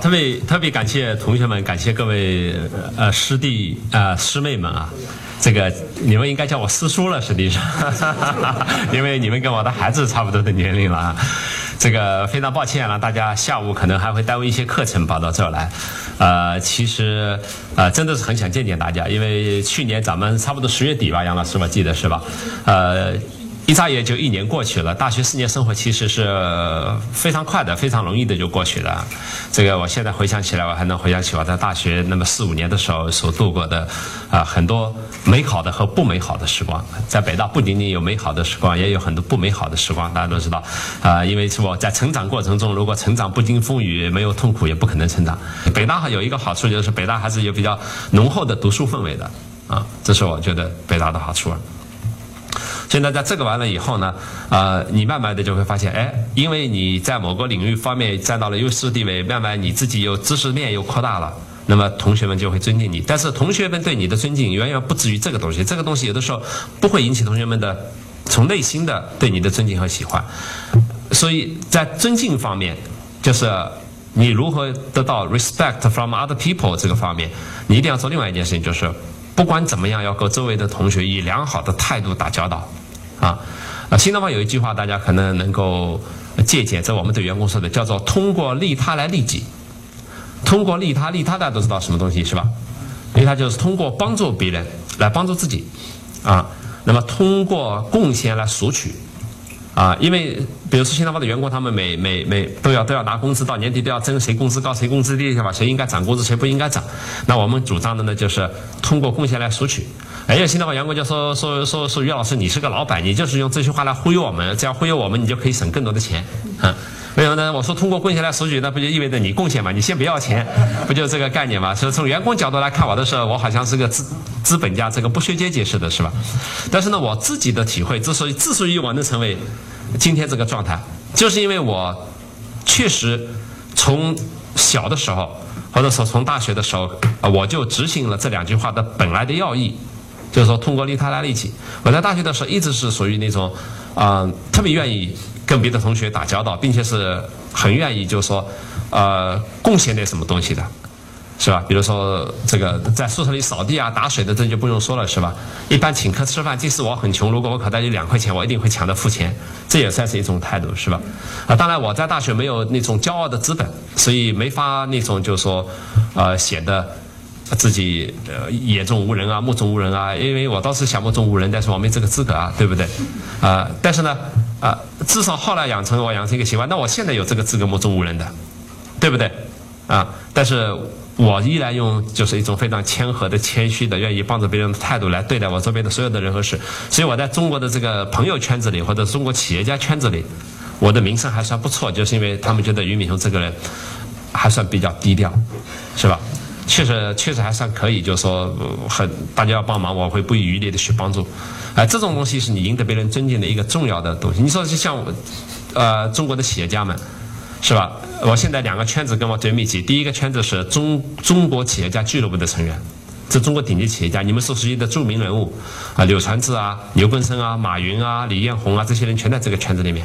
特别特别感谢同学们，感谢各位呃师弟呃师妹们啊，这个你们应该叫我师叔了，实际上，因为你们跟我的孩子差不多的年龄了啊。这个非常抱歉了，大家下午可能还会耽误一些课程跑到这儿来，呃，其实呃真的是很想见见大家，因为去年咱们差不多十月底吧，杨老师我记得是吧？呃。一眨眼就一年过去了，大学四年生活其实是非常快的，非常容易的就过去了。这个我现在回想起来，我还能回想起我在大学那么四五年的时候所度过的啊很多美好的和不美好的时光。在北大不仅仅有美好的时光，也有很多不美好的时光。大家都知道啊，因为是我在成长过程中，如果成长不经风雨，没有痛苦，也不可能成长。北大有一个好处就是北大还是有比较浓厚的读书氛围的啊，这是我觉得北大的好处。现在在这个完了以后呢，呃，你慢慢的就会发现，哎，因为你在某个领域方面占到了优势地位，慢慢你自己有知识面又扩大了，那么同学们就会尊敬你。但是同学们对你的尊敬远远不止于这个东西，这个东西有的时候不会引起同学们的从内心的对你的尊敬和喜欢。所以在尊敬方面，就是你如何得到 respect from other people 这个方面，你一定要做另外一件事情，就是不管怎么样，要和周围的同学以良好的态度打交道。啊，啊，新东方有一句话，大家可能能够借鉴，这我们对员工说的，叫做“通过利他来利己”。通过利他，利他大家都知道什么东西是吧？利他就是通过帮助别人来帮助自己，啊，那么通过贡献来索取。啊，因为比如说新东方的员工，他们每每每都要都要拿工资，到年底都要争谁工资高谁工资低，是吧？谁应该涨工资，谁不应该涨？那我们主张的呢，就是通过贡献来索取。哎，有新东方员工就说说说说于老师，你是个老板，你就是用这句话来忽悠我们，这样忽悠我们，你就可以省更多的钱，嗯。为什么呢？我说通过贡献来索取，那不就意味着你贡献嘛？你先不要钱，不就这个概念嘛？所以从员工角度来看我的时候，我好像是个资资本家，这个剥削阶级似的，是吧？但是呢，我自己的体会，之所以之所以我能成为今天这个状态，就是因为我确实从小的时候，或者说从大学的时候，我就执行了这两句话的本来的要义，就是说通过利他来利己。我在大学的时候一直是属于那种啊，特别愿意。跟别的同学打交道，并且是很愿意，就是说，呃，贡献点什么东西的，是吧？比如说这个在宿舍里扫地啊、打水的，这就不用说了，是吧？一般请客吃饭，即使我很穷，如果我口袋里两块钱，我一定会抢着付钱，这也算是一种态度，是吧？啊，当然我在大学没有那种骄傲的资本，所以没法那种就是说，呃，显得。自己呃眼中无人啊，目中无人啊，因为我倒是想目中无人，但是我没这个资格啊，对不对？啊，但是呢，啊，至少后来养成我养成一个习惯，那我现在有这个资格目中无人的，对不对？啊，但是我依然用就是一种非常谦和的、谦虚的、愿意帮助别人的态度来对待我周边的所有的人和事，所以我在中国的这个朋友圈子里或者中国企业家圈子里，我的名声还算不错，就是因为他们觉得俞敏洪这个人还算比较低调，是吧？确实，确实还算可以，就是说，很大家要帮忙，我会不遗余力的去帮助。啊，这种东西是你赢得别人尊敬的一个重要的东西。你说就像，呃，中国的企业家们，是吧？我现在两个圈子跟我最密集，第一个圈子是中中国企业家俱乐部的成员，这中国顶级企业家，你们所熟悉的著名人物，啊，柳传志啊，牛根生啊，马云啊，李彦宏啊，这些人全在这个圈子里面。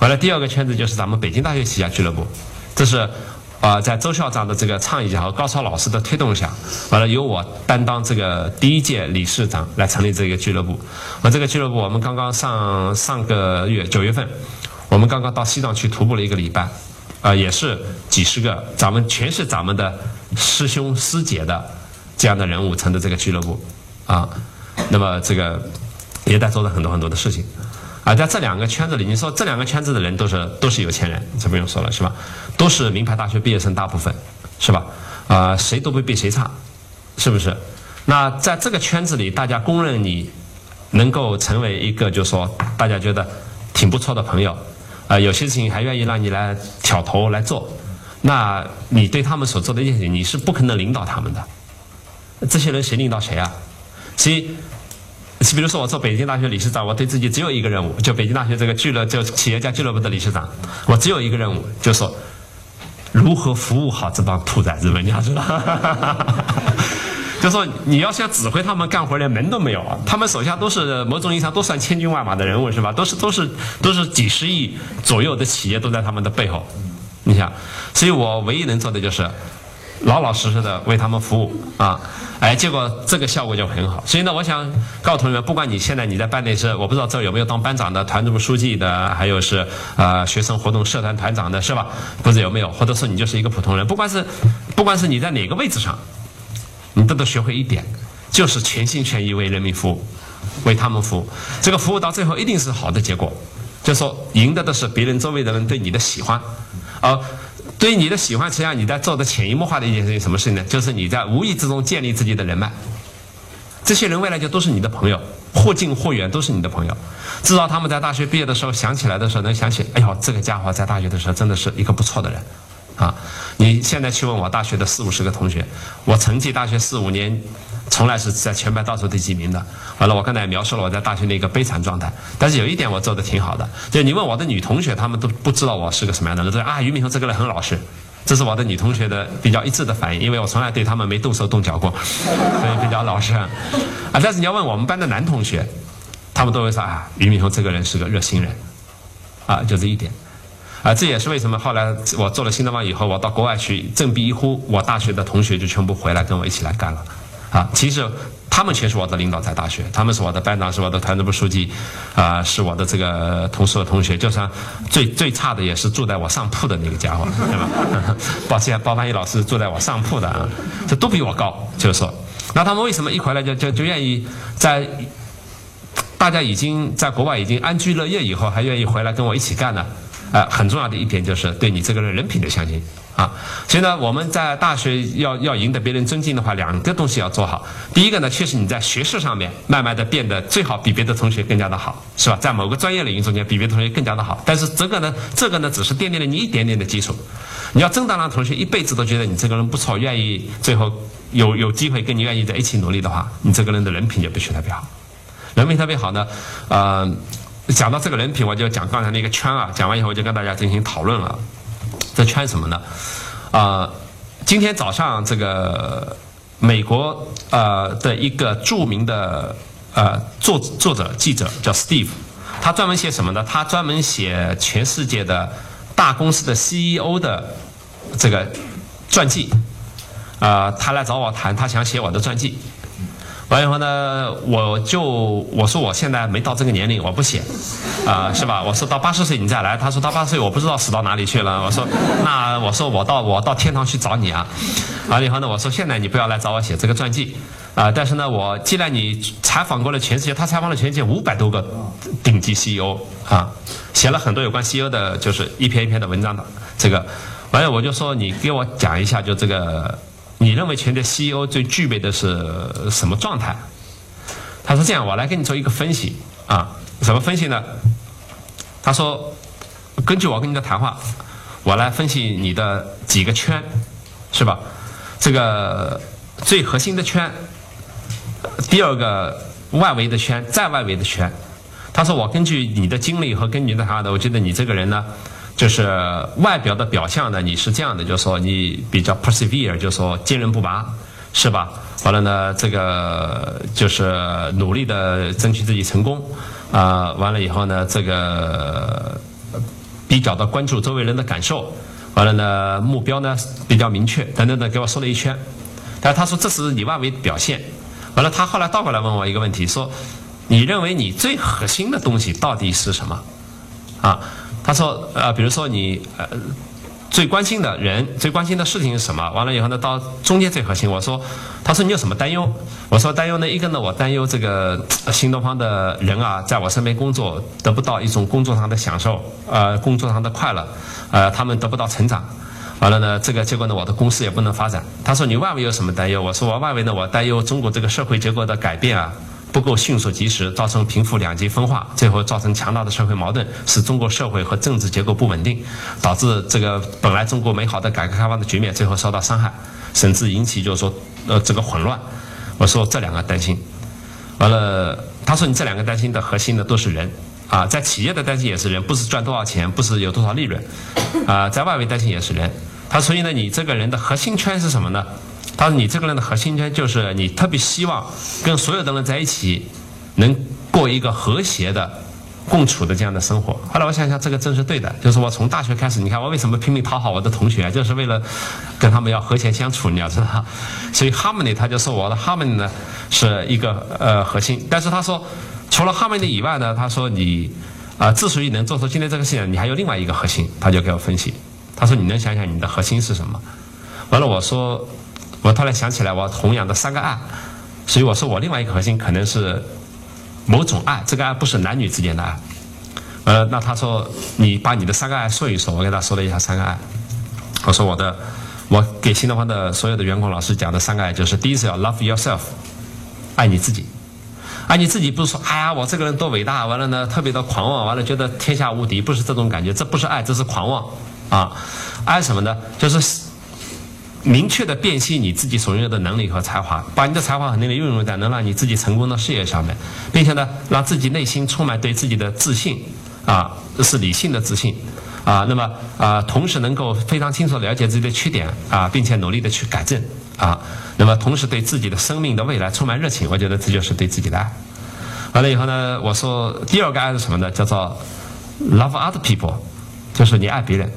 完了，第二个圈子就是咱们北京大学企业家俱乐部，这是。啊，在周校长的这个倡议下和高超老师的推动下，完了由我担当这个第一届理事长来成立这个俱乐部。那，这个俱乐部我们刚刚上上个月九月份，我们刚刚到西藏去徒步了一个礼拜，啊，也是几十个，咱们全是咱们的师兄师姐的这样的人物成的这个俱乐部，啊，那么这个也在做了很多很多的事情。啊，在这两个圈子里，你说这两个圈子的人都是都是有钱人，这不用说了，是吧？都是名牌大学毕业生，大部分，是吧？啊，谁都不比谁差，是不是？那在这个圈子里，大家公认你能够成为一个，就是说大家觉得挺不错的朋友，啊，有些事情还愿意让你来挑头来做，那你对他们所做的一些事情，你是不可能领导他们的。这些人谁领导谁啊？所以。比如说，我做北京大学理事长，我对自己只有一个任务，就北京大学这个俱乐就企业家俱乐部的理事长，我只有一个任务，就说如何服务好这帮兔崽子们，你要知道 就说你要想指挥他们干活，连门都没有啊！他们手下都是某种意义上都算千军万马的人物，是吧？都是都是都是几十亿左右的企业都在他们的背后。你想，所以我唯一能做的就是老老实实的为他们服务啊，哎，结果这个效果就很好。所以呢，我想告诉同学们，不管你现在你在班里是，我不知道这有没有当班长的、团支部书记的，还有是呃学生活动社团团长的，是吧？不知有没有，或者说你就是一个普通人，不管是不管是你在哪个位置上，你都得学会一点，就是全心全意为人民服务，为他们服务。这个服务到最后一定是好的结果。就说赢得的是别人周围的人对你的喜欢，而对于你的喜欢，实际上你在做的潜移默化的一件事情，什么事情呢？就是你在无意之中建立自己的人脉，这些人未来就都是你的朋友，或近或远都是你的朋友。至少他们在大学毕业的时候想起来的时候，能想起，哎呦，这个家伙在大学的时候真的是一个不错的人。啊，你现在去问我大学的四五十个同学，我成绩大学四五年，从来是在全班倒数第几名的。完了，我刚才也描述了我在大学的一个悲惨状态，但是有一点我做的挺好的，就你问我的女同学，她们都不知道我是个什么样的人，啊，俞敏洪这个人很老实，这是我的女同学的比较一致的反应，因为我从来对他们没动手动脚过，所以比较老实。啊，但是你要问我们班的男同学，他们都会说啊，俞敏洪这个人是个热心人，啊，就这一点。啊，这也是为什么后来我做了新东方以后，我到国外去振臂一呼，我大学的同学就全部回来跟我一起来干了。啊，其实他们全是我的领导，在大学，他们是我的班长，是我的团支部书记，啊，是我的这个同事的同学，就算最最差的也是住在我上铺的那个家伙，对吧？抱歉，包凡一老师住在我上铺的啊，这都比我高，就是说，那他们为什么一回来就就就愿意在大家已经在国外已经安居乐业以后，还愿意回来跟我一起干呢？呃，很重要的一点就是对你这个人人品的相信啊。所以呢，我们在大学要要赢得别人尊敬的话，两个东西要做好。第一个呢，确实你在学识上面慢慢的变得最好比别的同学更加的好，是吧？在某个专业领域中间比别的同学更加的好。但是这个呢，这个呢只是奠定了你一点点的基础。你要真的让同学一辈子都觉得你这个人不错，愿意最后有有机会跟你愿意在一起努力的话，你这个人的人品就必须特别好。人品特别好呢，呃。讲到这个人品，我就讲刚才那个圈啊。讲完以后，我就跟大家进行讨论了。这圈什么呢？啊，今天早上这个美国呃的一个著名的呃作作者记者叫 Steve，他专门写什么呢？他专门写全世界的大公司的 CEO 的这个传记。啊，他来找我谈，他想写我的传记。完以后呢，我就我说我现在没到这个年龄，我不写，啊，是吧？我说到八十岁你再来，他说到八十岁我不知道死到哪里去了。我说那我说我到我到天堂去找你啊。完了以后呢，我说现在你不要来找我写这个传记，啊，但是呢，我既然你采访过了全世界，他采访了全世界五百多个顶级 CEO 啊，写了很多有关 CEO 的，就是一篇一篇的文章的这个，完了我就说你给我讲一下，就这个。你认为全球 CEO 最具备的是什么状态？他说：“这样，我来给你做一个分析啊，什么分析呢？”他说：“根据我跟你的谈话，我来分析你的几个圈，是吧？这个最核心的圈，第二个外围的圈，再外围的圈。”他说：“我根据你的经历和跟你的谈话的，我觉得你这个人呢。”就是外表的表象呢，你是这样的，就是说你比较 persevere，就是说坚韧不拔，是吧？完了呢，这个就是努力的争取自己成功，啊，完了以后呢，这个比较的关注周围人的感受，完了呢，目标呢比较明确，等等等，给我说了一圈。但他说这是你外围表现，完了他后来倒过来问我一个问题，说你认为你最核心的东西到底是什么？啊？他说：“呃，比如说你呃最关心的人、最关心的事情是什么？完了以后呢，到中间最核心。我说，他说你有什么担忧？我说担忧呢，一个呢，我担忧这个新东方的人啊，在我身边工作得不到一种工作上的享受，呃，工作上的快乐，呃，他们得不到成长。完了呢，这个结果呢，我的公司也不能发展。他说你外围有什么担忧？我说我外围呢，我担忧中国这个社会结构的改变啊。”不够迅速及时，造成贫富两极分化，最后造成强大的社会矛盾，使中国社会和政治结构不稳定，导致这个本来中国美好的改革开放的局面最后受到伤害，甚至引起就是说呃这个混乱。我说这两个担心，完了他说你这两个担心的核心的都是人啊，在企业的担心也是人，不是赚多少钱，不是有多少利润啊，在外围担心也是人。他所以呢，你这个人的核心圈是什么呢？他说：“你这个人的核心圈就是你特别希望跟所有的人在一起，能过一个和谐的共处的这样的生活。后来我想想，这个真是对的，就是我从大学开始，你看我为什么拼命讨好我的同学，就是为了跟他们要和谐相处，你要知道。所以 harmony 他就说我的 harmony 呢是一个呃核心，但是他说除了 harmony 以外呢，他说你啊之所以能做出今天这个事情，你还有另外一个核心，他就给我分析。他说你能想想你的核心是什么？完了我说我突然想起来我弘扬的三个爱。所以我说，我另外一个核心可能是某种爱，这个爱不是男女之间的爱。呃，那他说，你把你的三个爱说一说。我给他说了一下三个爱。我说我的，我给新东方的所有的员工老师讲的三个爱，就是第一是要 love yourself，爱你自己。爱你自己不是说，哎呀，我这个人多伟大，完了呢，特别的狂妄，完了觉得天下无敌，不是这种感觉，这不是爱，这是狂妄啊。爱什么呢？就是。明确的辨析你自己所拥有的能力和才华，把你的才华和能力运用在能让你自己成功的事业上面，并且呢，让自己内心充满对自己的自信，啊，是理性的自信，啊，那么啊，同时能够非常清楚了解自己的缺点，啊，并且努力的去改正，啊，那么同时对自己的生命的未来充满热情，我觉得这就是对自己的爱。完了以后呢，我说第二个爱是什么呢？叫做 love other people，就是你爱别人。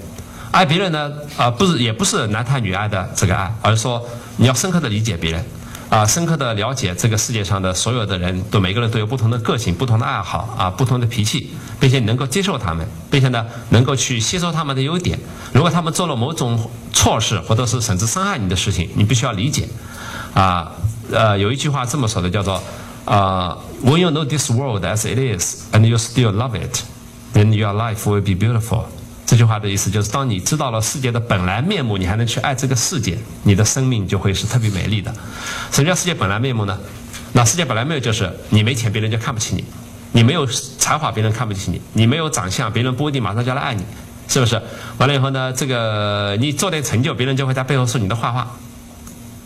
爱别人呢，啊，不是，也不是男他女爱的这个爱，而是说你要深刻的理解别人，啊，深刻的了解这个世界上的所有的人，都每个人都有不同的个性、不同的爱好，啊，不同的脾气，并且你能够接受他们，并且呢，能够去吸收他们的优点。如果他们做了某种错事，或者是甚至伤害你的事情，你必须要理解。啊，呃，有一句话这么说的，叫做，啊，When you know this world as it is and you still love it, then your life will be beautiful. 这句话的意思就是，当你知道了世界的本来面目，你还能去爱这个世界，你的生命就会是特别美丽的。什么叫世界本来面目呢？那世界本来面目就是你没钱，别人就看不起你；你没有才华，别人看不起你；你没有长相，别人不一定马上就来爱你，是不是？完了以后呢，这个你做点成就，别人就会在背后说你的坏话。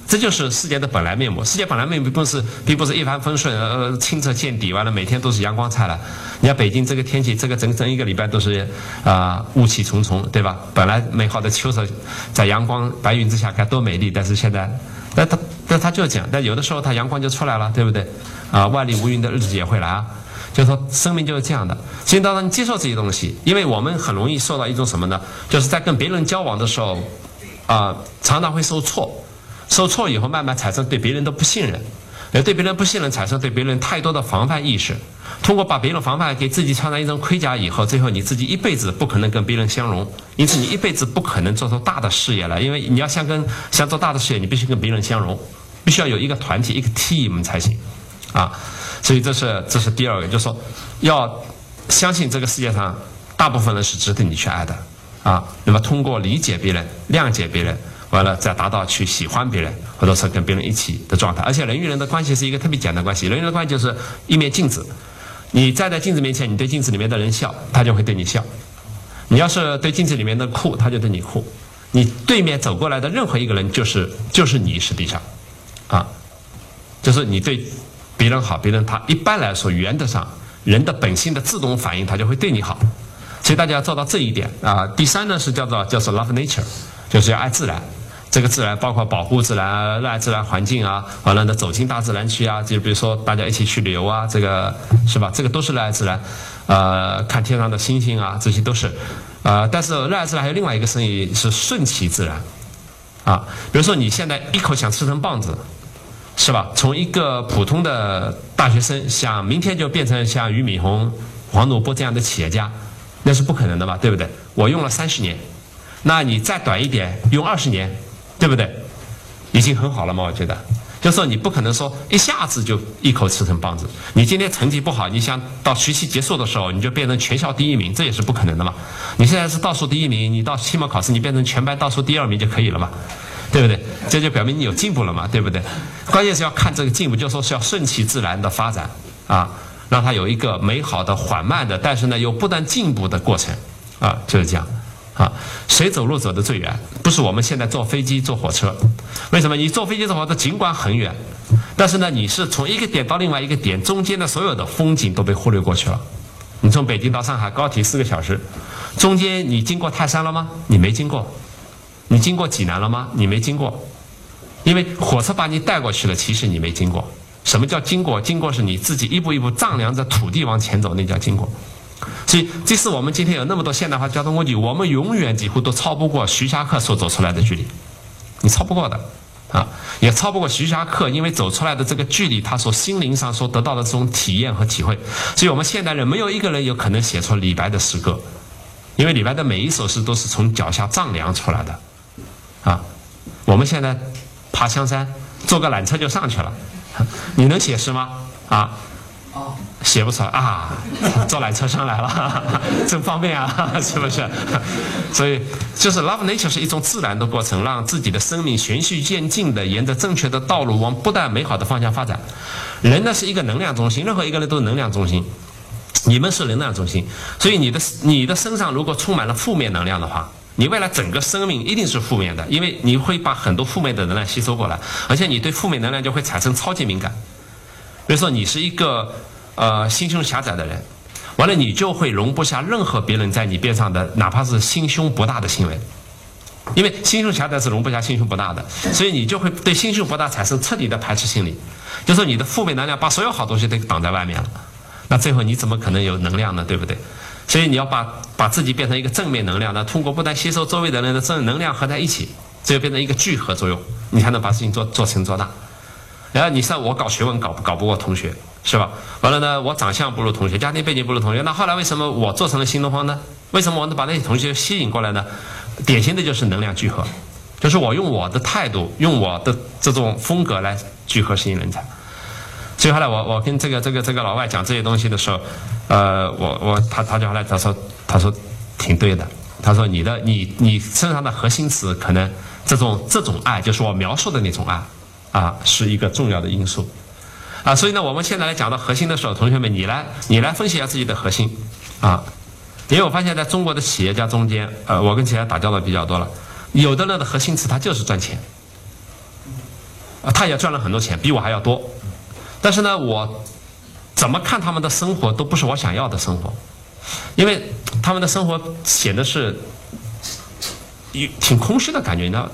这就是世界的本来面目。世界本来面目并不是，并不是一帆风顺，呃，清澈见底，完了每天都是阳光灿烂。你看北京这个天气，这个整整一个礼拜都是啊雾气重重，对吧？本来美好的秋色，在阳光白云之下该多美丽，但是现在，但它但它就这样，但有的时候它阳光就出来了，对不对？啊，万里无云的日子也会来啊。就是说，生命就是这样的。所以当然你接受这些东西，因为我们很容易受到一种什么呢？就是在跟别人交往的时候，啊，常常会受挫。受挫以后，慢慢产生对别人的不信任，而对别人不信任，产生对别人太多的防范意识。通过把别人防范，给自己穿上一层盔甲以后，最后你自己一辈子不可能跟别人相融，因此你一辈子不可能做出大的事业来。因为你要想跟想做大的事业，你必须跟别人相融，必须要有一个团体一个 team 才行，啊，所以这是这是第二个，就是说要相信这个世界上大部分人是值得你去爱的，啊，那么通过理解别人、谅解别人。完了，再达到去喜欢别人，或者是跟别人一起的状态。而且人与人的关系是一个特别简单关系。人与人的关系就是一面镜子，你站在镜子面前，你对镜子里面的人笑，他就会对你笑；你要是对镜子里面的酷，他就对你酷。你对面走过来的任何一个人，就是就是你实际上，啊，就是你对别人好，别人他一般来说原则上人的本性的自动反应，他就会对你好。所以大家要做到这一点啊。第三呢是叫做叫做 love nature，就是要爱自然。这个自然包括保护自然、热爱自然环境啊，完了呢走进大自然去啊，就比如说大家一起去旅游啊，这个是吧？这个都是热爱自然，呃，看天上的星星啊，这些都是，呃，但是热爱自然还有另外一个生意是顺其自然，啊，比如说你现在一口想吃成棒子，是吧？从一个普通的大学生想明天就变成像俞敏洪、黄努波这样的企业家，那是不可能的吧？对不对？我用了三十年，那你再短一点，用二十年。对不对？已经很好了嘛？我觉得，就说你不可能说一下子就一口吃成棒子。你今天成绩不好，你想到学期结束的时候你就变成全校第一名，这也是不可能的嘛。你现在是倒数第一名，你到期末考试你变成全班倒数第二名就可以了嘛？对不对？这就表明你有进步了嘛？对不对？关键是要看这个进步，就说是要顺其自然的发展啊，让它有一个美好的、缓慢的，但是呢又不断进步的过程啊，就是这样。啊，谁走路走得最远？不是我们现在坐飞机、坐火车。为什么？你坐飞机、坐火车，尽管很远，但是呢，你是从一个点到另外一个点，中间的所有的风景都被忽略过去了。你从北京到上海，高铁四个小时，中间你经过泰山了吗？你没经过。你经过济南了吗？你没经过。因为火车把你带过去了，其实你没经过。什么叫经过？经过是你自己一步一步丈量着土地往前走，那叫经过。所以，即使我们今天有那么多现代化交通工具，我们永远几乎都超不过徐霞客所走出来的距离，你超不过的，啊，也超不过徐霞客因为走出来的这个距离，他所心灵上所得到的这种体验和体会。所以我们现代人没有一个人有可能写出李白的诗歌，因为李白的每一首诗都是从脚下丈量出来的，啊，我们现在爬香山，坐个缆车就上去了，你能写诗吗？啊？写不出来啊，坐缆车上来了，真方便啊，是不是？所以就是 love nature 是一种自然的过程，让自己的生命循序渐进的沿着正确的道路往不断美好的方向发展。人呢是一个能量中心，任何一个人都是能量中心。你们是能量中心，所以你的你的身上如果充满了负面能量的话，你未来整个生命一定是负面的，因为你会把很多负面的能量吸收过来，而且你对负面能量就会产生超级敏感。比如说你是一个。呃，心胸狭窄的人，完了你就会容不下任何别人在你边上的，哪怕是心胸不大的行为，因为心胸狭窄是容不下心胸不大的，所以你就会对心胸不大产生彻底的排斥心理，就说你的负面能量把所有好东西都挡在外面了，那最后你怎么可能有能量呢？对不对？所以你要把把自己变成一个正面能量，那通过不断吸收周围的人的正能量合在一起，这就变成一个聚合作用，你才能把事情做做成做大。然后你像我搞学问搞不搞不过同学。是吧？完了呢，我长相不如同学，家庭背景不如同学，那后来为什么我做成了新东方呢？为什么我能把那些同学吸引过来呢？典型的就是能量聚合，就是我用我的态度，用我的这种风格来聚合吸引人才。所以后来我我跟这个这个这个老外讲这些东西的时候，呃，我我他他就后来他说他说挺对的，他说你的你你身上的核心词可能这种这种爱，就是我描述的那种爱啊，是一个重要的因素。啊，所以呢，我们现在来讲到核心的时候，同学们，你来，你来分析一下自己的核心，啊，因为我发现在中国的企业家中间，呃，我跟企业家打交道比较多了，有的人的核心词他就是赚钱，啊，他也赚了很多钱，比我还要多，但是呢，我怎么看他们的生活都不是我想要的生活，因为他们的生活显得是，挺空虚的感觉，你知道，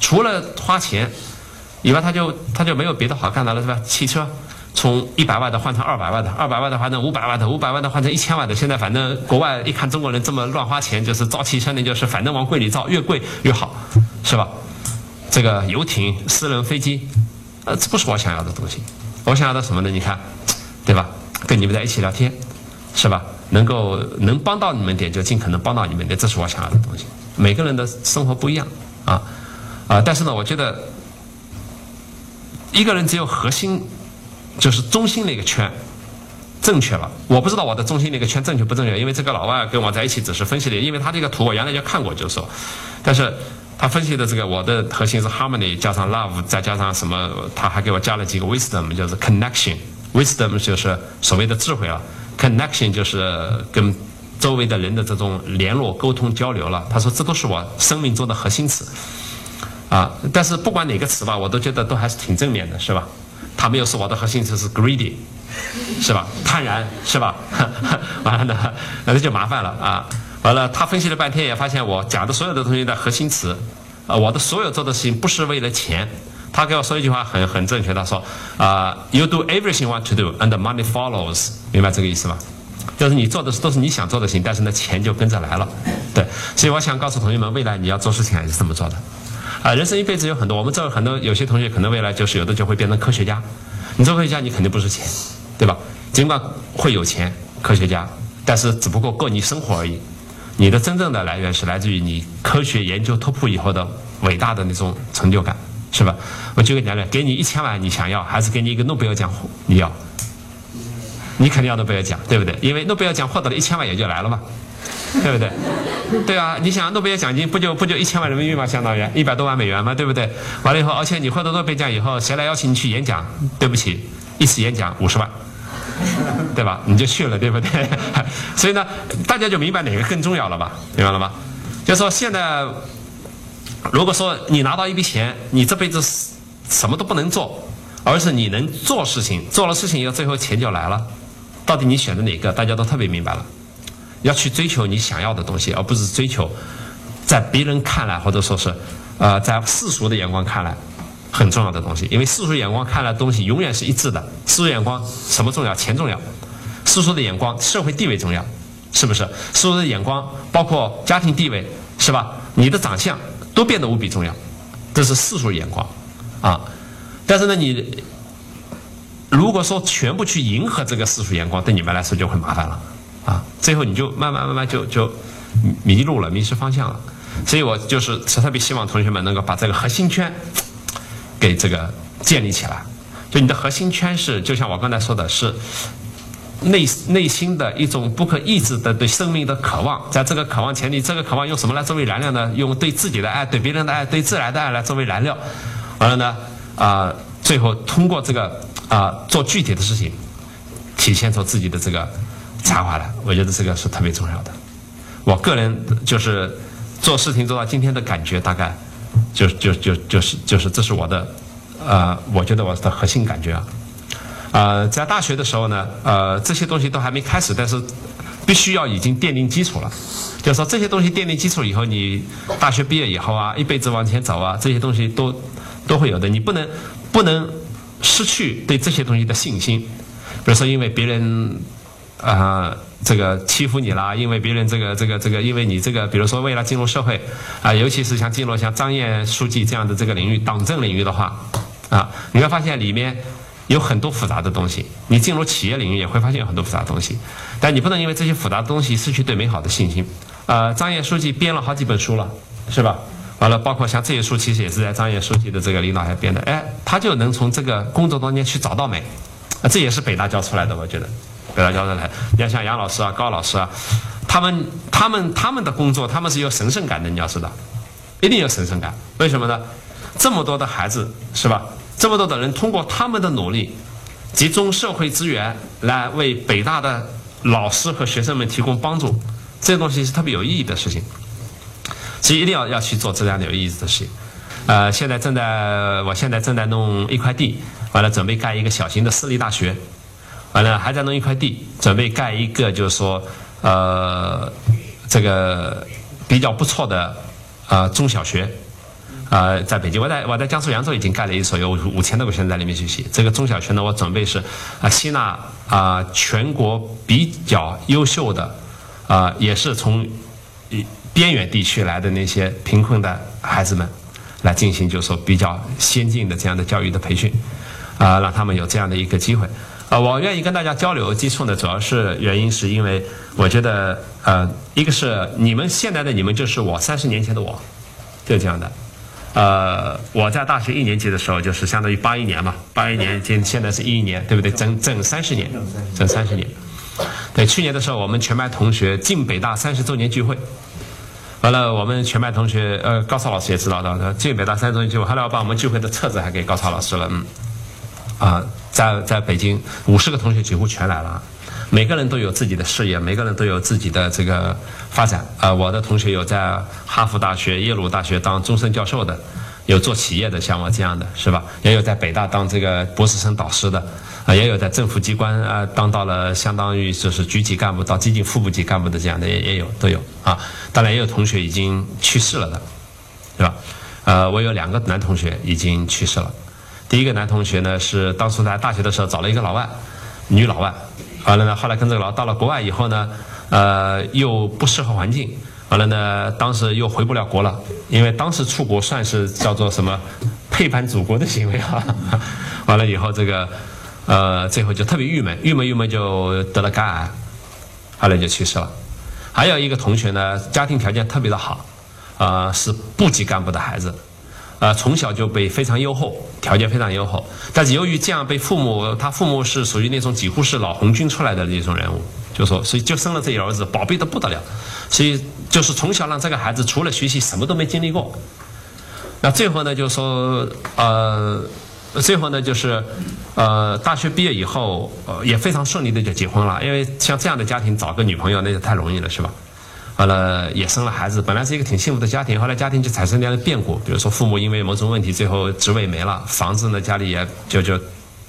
除了花钱以外，他就他就没有别的好干的了，是吧？汽车。从一百万的换成二百万的，二百万的换成五百万的，五百万的换成一千万的。现在反正国外一看中国人这么乱花钱，就是造汽车那就是反正往贵里造，越贵越好，是吧？这个游艇、私人飞机，呃，这不是我想要的东西。我想要的什么呢？你看，对吧？跟你们在一起聊天，是吧？能够能帮到你们点就尽可能帮到你们点，这是我想要的东西。每个人的生活不一样啊啊！但是呢，我觉得一个人只有核心。就是中心那个圈正确了，我不知道我的中心那个圈正确不正确，因为这个老外跟我在一起只是分析的，因为他这个图我原来就看过，就是说，但是他分析的这个我的核心是 harmony 加上 love 再加上什么，他还给我加了几个 wisdom，就是 connection，wisdom 就是所谓的智慧了，connection 就是跟周围的人的这种联络、沟通、交流了。他说这都是我生命中的核心词啊，但是不管哪个词吧，我都觉得都还是挺正面的，是吧？他没有说我的核心词是 greedy，是吧？贪婪是吧？完了呢，那就麻烦了啊！完了，他分析了半天也发现我讲的所有的东西的核心词，啊，我的所有做的事情不是为了钱。他给我说一句话很很正确，他说啊，you do everything you want to do and money follows，明白这个意思吗？就是你做的都是你想做的事情，但是呢，钱就跟着来了。对，所以我想告诉同学们，未来你要做事情还是这么做的。啊，人生一辈子有很多，我们这很多有些同学可能未来就是有的就会变成科学家。你做科学家，你肯定不是钱，对吧？尽管会有钱，科学家，但是只不过够你生活而已。你的真正的来源是来自于你科学研究突破以后的伟大的那种成就感，是吧？我举个例子，给你一千万，你想要还是给你一个诺贝尔奖？你要？你肯定要诺贝尔奖，对不对？因为诺贝尔奖获得了一千万也就来了嘛。对不对？对啊，你想诺贝尔奖金不就不就一千万人民币吗？相当于一百多万美元嘛，对不对？完了以后，而且你获得诺贝尔奖以后，谁来邀请你去演讲？对不起，一次演讲五十万，对吧？你就去了，对不对？所以呢，大家就明白哪个更重要了吧？明白了吗？就说现在，如果说你拿到一笔钱，你这辈子什么都不能做，而是你能做事情，做了事情以后，最后钱就来了。到底你选择哪个？大家都特别明白了。要去追求你想要的东西，而不是追求在别人看来或者说是呃在世俗的眼光看来很重要的东西。因为世俗眼光看来东西永远是一致的。世俗眼光什么重要？钱重要。世俗的眼光，社会地位重要。是不是？世俗的眼光，包括家庭地位，是吧？你的长相都变得无比重要，这是世俗眼光，啊。但是呢，你如果说全部去迎合这个世俗眼光，对你们来说就很麻烦了，啊。最后你就慢慢慢慢就就迷路了，迷失方向了。所以我就是特别希望同学们能够把这个核心圈给这个建立起来。就你的核心圈是，就像我刚才说的是。内内心的一种不可抑制的对生命的渴望，在这个渴望前提，这个渴望用什么来作为燃料呢？用对自己的爱、对别人的爱、对自然的爱来作为燃料。完了呢，啊，最后通过这个啊做具体的事情，体现出自己的这个才华的。我觉得这个是特别重要的。我个人就是做事情做到今天的感觉，大概就就就就是就是这是我的呃，我觉得我的核心感觉啊。呃，在大学的时候呢，呃，这些东西都还没开始，但是必须要已经奠定基础了。就是说这些东西奠定基础以后，你大学毕业以后啊，一辈子往前走啊，这些东西都都会有的。你不能不能失去对这些东西的信心。比如说，因为别人啊这个欺负你啦，因为别人这个这个这个，因为你这个，比如说为了进入社会啊，尤其是像进入像张燕书记这样的这个领域，党政领域的话啊，你会发现里面。有很多复杂的东西，你进入企业领域也会发现有很多复杂的东西，但你不能因为这些复杂的东西失去对美好的信心。呃，张掖书记编了好几本书了，是吧？完了，包括像这些书，其实也是在张掖书记的这个领导下编的。哎，他就能从这个工作中间去找到美，啊，这也是北大教出来的，我觉得，北大教授来。你要像杨老师啊、高老师啊，他们、他们、他们的工作，他们是有神圣感的，你要知道，一定有神圣感。为什么呢？这么多的孩子，是吧？这么多的人通过他们的努力，集中社会资源来为北大的老师和学生们提供帮助，这东西是特别有意义的事情，所以一定要要去做这样的有意义的事情。呃，现在正在，我现在正在弄一块地，完了准备盖一个小型的私立大学，完了还在弄一块地，准备盖一个就是说，呃，这个比较不错的呃中小学。呃，在北京，我在我在江苏扬州已经盖了一所有五千多个学生在里面学习。这个中小学呢，我准备是啊吸纳啊全国比较优秀的啊，也是从边远地区来的那些贫困的孩子们，来进行就是说比较先进的这样的教育的培训啊，让他们有这样的一个机会啊。我愿意跟大家交流接触呢，主要是原因是因为我觉得呃，一个是你们现在的你们就是我三十年前的我，就这样的。呃，我在大学一年级的时候，就是相当于八一年嘛，八一年，今现在是一一年，对不对？整整三十年，整三十年。对，去年的时候，我们全班同学进北大三十周年聚会，完了，我们全班同学，呃，高超老师也知道的，进北大三十周年聚会，后来我把我们聚会的册子还给高超老师了，嗯，啊，在在北京五十个同学几乎全来了。每个人都有自己的事业，每个人都有自己的这个发展。啊，我的同学有在哈佛大学、耶鲁大学当终身教授的，有做企业的，像我这样的是吧？也有在北大当这个博士生导师的，啊，也有在政府机关啊当到了相当于就是局级干部到接近副部级干部的这样的也也有都有啊。当然也有同学已经去世了的，对吧？呃，我有两个男同学已经去世了。第一个男同学呢是当初在大学的时候找了一个老外，女老外。完了呢，后来跟这个老到了国外以后呢，呃，又不适合环境。完了呢，当时又回不了国了，因为当时出国算是叫做什么背叛祖国的行为啊。完了以后，这个呃，最后就特别郁闷，郁闷郁闷就得了肝癌，后来就去世了。还有一个同学呢，家庭条件特别的好，啊，是部级干部的孩子。呃，从小就被非常优厚，条件非常优厚，但是由于这样被父母，他父母是属于那种几乎是老红军出来的那种人物，就说，所以就生了这一儿子，宝贝的不得了，所以就是从小让这个孩子除了学习什么都没经历过。那最后呢，就说，呃，最后呢就是，呃，大学毕业以后，呃，也非常顺利的就结婚了，因为像这样的家庭找个女朋友那就太容易了，是吧？完了也生了孩子，本来是一个挺幸福的家庭，后来家庭就产生这样的变故，比如说父母因为某种问题，最后职位没了，房子呢家里也就就，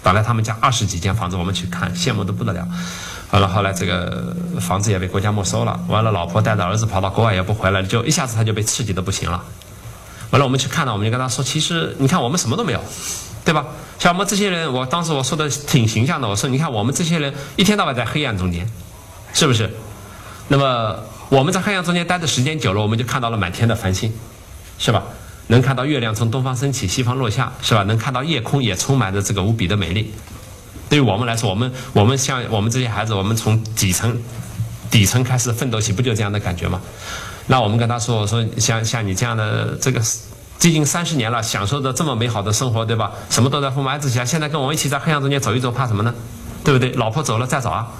本来他们家二十几间房子，我们去看羡慕的不得了，完了后来这个房子也被国家没收了，完了老婆带着儿子跑到国外也不回来，就一下子他就被刺激的不行了，完了我们去看了，我们就跟他说，其实你看我们什么都没有，对吧？像我们这些人，我当时我说的挺形象的，我说你看我们这些人一天到晚在黑暗中间，是不是？那么我们在太阳中间待的时间久了，我们就看到了满天的繁星，是吧？能看到月亮从东方升起，西方落下，是吧？能看到夜空也充满着这个无比的美丽。对于我们来说，我们我们像我们这些孩子，我们从底层底层开始奋斗起，不就这样的感觉吗？那我们跟他说我说，像像你这样的这个接近三十年了，享受着这么美好的生活，对吧？什么都在父母爱之下，现在跟我们一起在黑暗中间走一走，怕什么呢？对不对？老婆走了再找啊，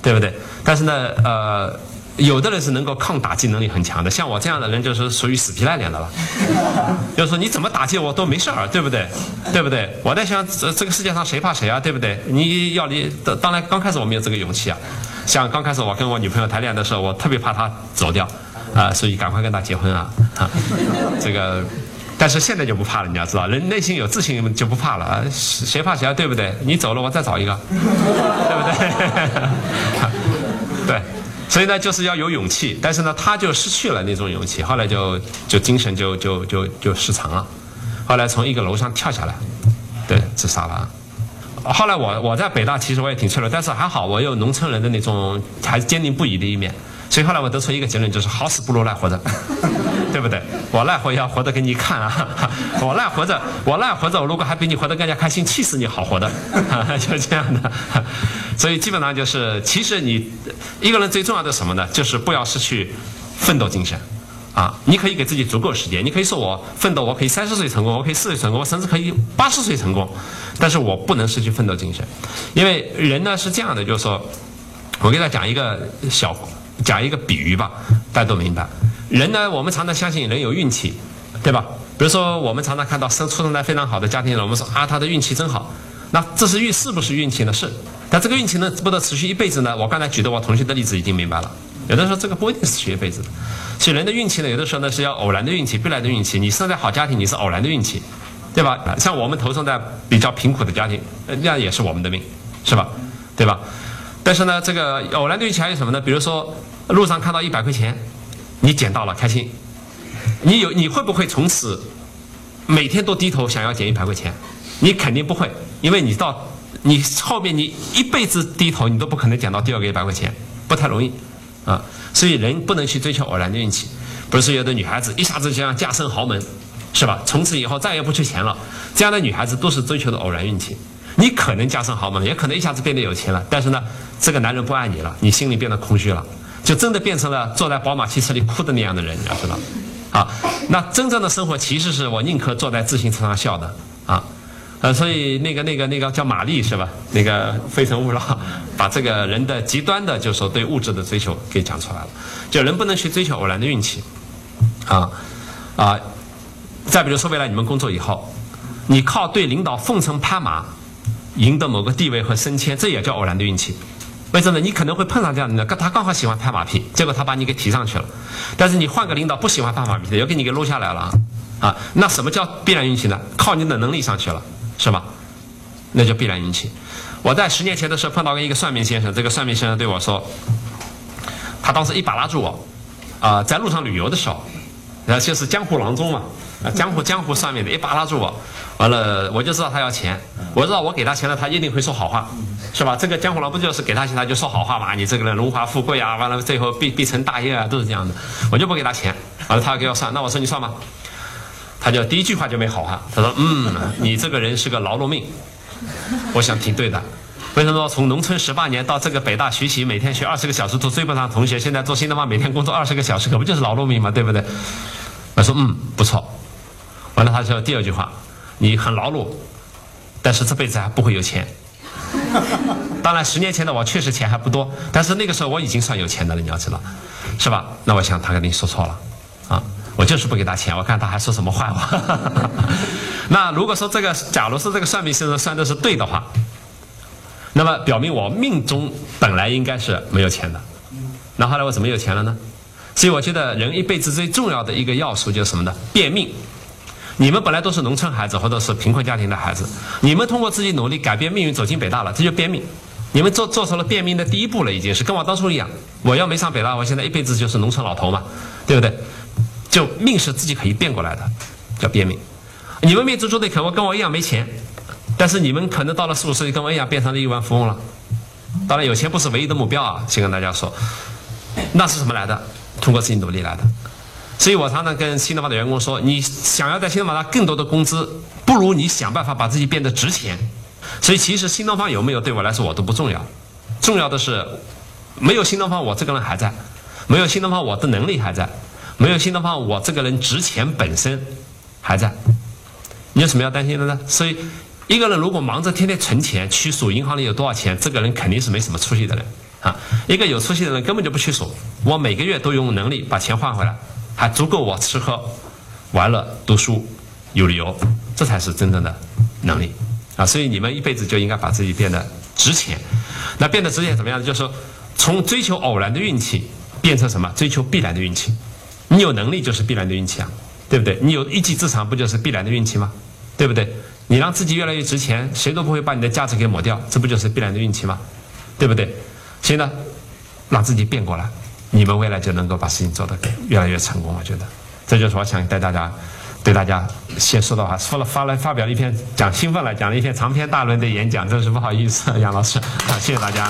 对不对？但是呢，呃。有的人是能够抗打击能力很强的，像我这样的人就是属于死皮赖脸的了。就是说你怎么打击我都没事儿，对不对？对不对？我在想，这这个世界上谁怕谁啊？对不对？你要离，当然刚开始我没有这个勇气啊。像刚开始我跟我女朋友谈恋爱的时候，我特别怕她走掉，啊，所以赶快跟她结婚啊啊。这个，但是现在就不怕了，你要知道，人内心有自信就不怕了啊。谁怕谁啊？对不对？你走了我再找一个，对不对？对。所以呢，就是要有勇气，但是呢，他就失去了那种勇气，后来就就精神就就就就失常了，后来从一个楼上跳下来，对，自杀了。后来我我在北大其实我也挺脆弱，但是还好我有农村人的那种还坚定不移的一面。所以后来我得出一个结论，就是好死不如赖活着，我赖活也要活得给你看啊！我赖活着，我赖活着，我如果还比你活得更加开心，气死你好活的，就这样的。所以基本上就是，其实你一个人最重要的什么呢？就是不要失去奋斗精神啊！你可以给自己足够时间，你可以说我奋斗，我可以三十岁成功，我可以四十岁成功，我甚至可以八十岁成功，但是我不能失去奋斗精神，因为人呢是这样的，就是说，我给大家讲一个小。讲一个比喻吧，大家都明白。人呢，我们常常相信人有运气，对吧？比如说，我们常常看到生出生在非常好的家庭，我们说啊，他的运气真好。那这是运是不是运气呢？是。但这个运气能不能持续一辈子呢？我刚才举的我同学的例子已经明白了。有的时候这个不一定持续一辈子的。所以人的运气呢，有的时候呢是要偶然的运气，必然的运气。你生在好家庭，你是偶然的运气，对吧？像我们投生在比较贫苦的家庭，那也是我们的命，是吧？对吧？但是呢，这个偶然的运气还有什么呢？比如说。路上看到一百块钱，你捡到了，开心。你有你会不会从此每天都低头想要捡一百块钱？你肯定不会，因为你到你后面你一辈子低头，你都不可能捡到第二个一百块钱，不太容易啊。所以人不能去追求偶然的运气。不是有的女孩子一下子就想嫁升豪门，是吧？从此以后再也不缺钱了。这样的女孩子都是追求的偶然运气。你可能嫁升豪门，也可能一下子变得有钱了，但是呢，这个男人不爱你了，你心里变得空虚了。就真的变成了坐在宝马汽车里哭的那样的人，你要知道，啊，那真正的生活其实是我宁可坐在自行车上笑的，啊，呃，所以那个那个那个叫玛丽是吧？那个《非诚勿扰》把这个人的极端的，就是说对物质的追求给讲出来了，就人不能去追求偶然的运气，啊，啊，再比如说未来你们工作以后，你靠对领导奉承拍马，赢得某个地位和升迁，这也叫偶然的运气。为什么？你可能会碰上这样的人，他刚好喜欢拍马屁，结果他把你给提上去了。但是你换个领导不喜欢拍马屁的，又给你给撸下来了啊！那什么叫必然运气呢？靠你的能力上去了，是吧？那叫必然运气。我在十年前的时候碰到一个算命先生，这个算命先生对我说，他当时一把拉住我，啊，在路上旅游的时候，然后就是江湖郎中嘛，啊，江湖江湖上面的，一把拉住我。完了，我就知道他要钱，我知道我给他钱了，他一定会说好话，是吧？这个江湖郎不就是给他钱他就说好话嘛？你这个人荣华富贵啊，完了最后必必成大业啊，都是这样的。我就不给他钱，完了他要给我算，那我说你算吧。他就第一句话就没好话，他说嗯，你这个人是个劳碌命。我想挺对的，为什么从农村十八年到这个北大学习，每天学二十个小时都追不上同学，现在做新东方每天工作二十个小时，可不就是劳碌命嘛，对不对？我说嗯，不错。完了他说第二句话。你很劳碌，但是这辈子还不会有钱。当然，十年前的我确实钱还不多，但是那个时候我已经算有钱的了，你要知道，是吧？那我想他肯定说错了，啊，我就是不给他钱，我看他还说什么坏话。那如果说这个，假如是这个算命先生算的是对的话，那么表明我命中本来应该是没有钱的。那后来我怎么有钱了呢？所以我觉得人一辈子最重要的一个要素就是什么呢？变命。你们本来都是农村孩子，或者是贫困家庭的孩子，你们通过自己努力改变命运，走进北大了，这就变命。你们做做出了变命的第一步了，已经是跟我当初一样。我要没上北大，我现在一辈子就是农村老头嘛，对不对？就命是自己可以变过来的，叫变命。你们命中注定可能跟我一样没钱，但是你们可能到了四五十岁跟我一样变成了亿万富翁了。当然，有钱不是唯一的目标啊，先跟大家说。那是什么来的？通过自己努力来的。所以我常常跟新东方的员工说：你想要在新东方拿更多的工资，不如你想办法把自己变得值钱。所以其实新东方有没有对我来说我都不重要，重要的是没有新东方我这个人还在，没有新东方我的能力还在，没有新东方我这个人值钱本身还在。你有什么要担心的呢？所以一个人如果忙着天天存钱，去数银行里有多少钱，这个人肯定是没什么出息的人啊。一个有出息的人根本就不去数，我每个月都有能力把钱换回来，还足够我吃喝玩乐、读书、有旅游，这才是真正的能力。啊，所以你们一辈子就应该把自己变得值钱。那变得值钱怎么样？就是，从追求偶然的运气变成什么？追求必然的运气。你有能力就是必然的运气啊，对不对？你有一技之长不就是必然的运气吗？对不对？你让自己越来越值钱，谁都不会把你的价值给抹掉，这不就是必然的运气吗？对不对？所以呢，让自己变过来，你们未来就能够把事情做得越来越成功。我觉得，这就是我想带大家。对大家先说的话，说了发了发表了一篇讲兴奋了，讲了一篇长篇大论的演讲，真是不好意思，杨老师，谢谢大家。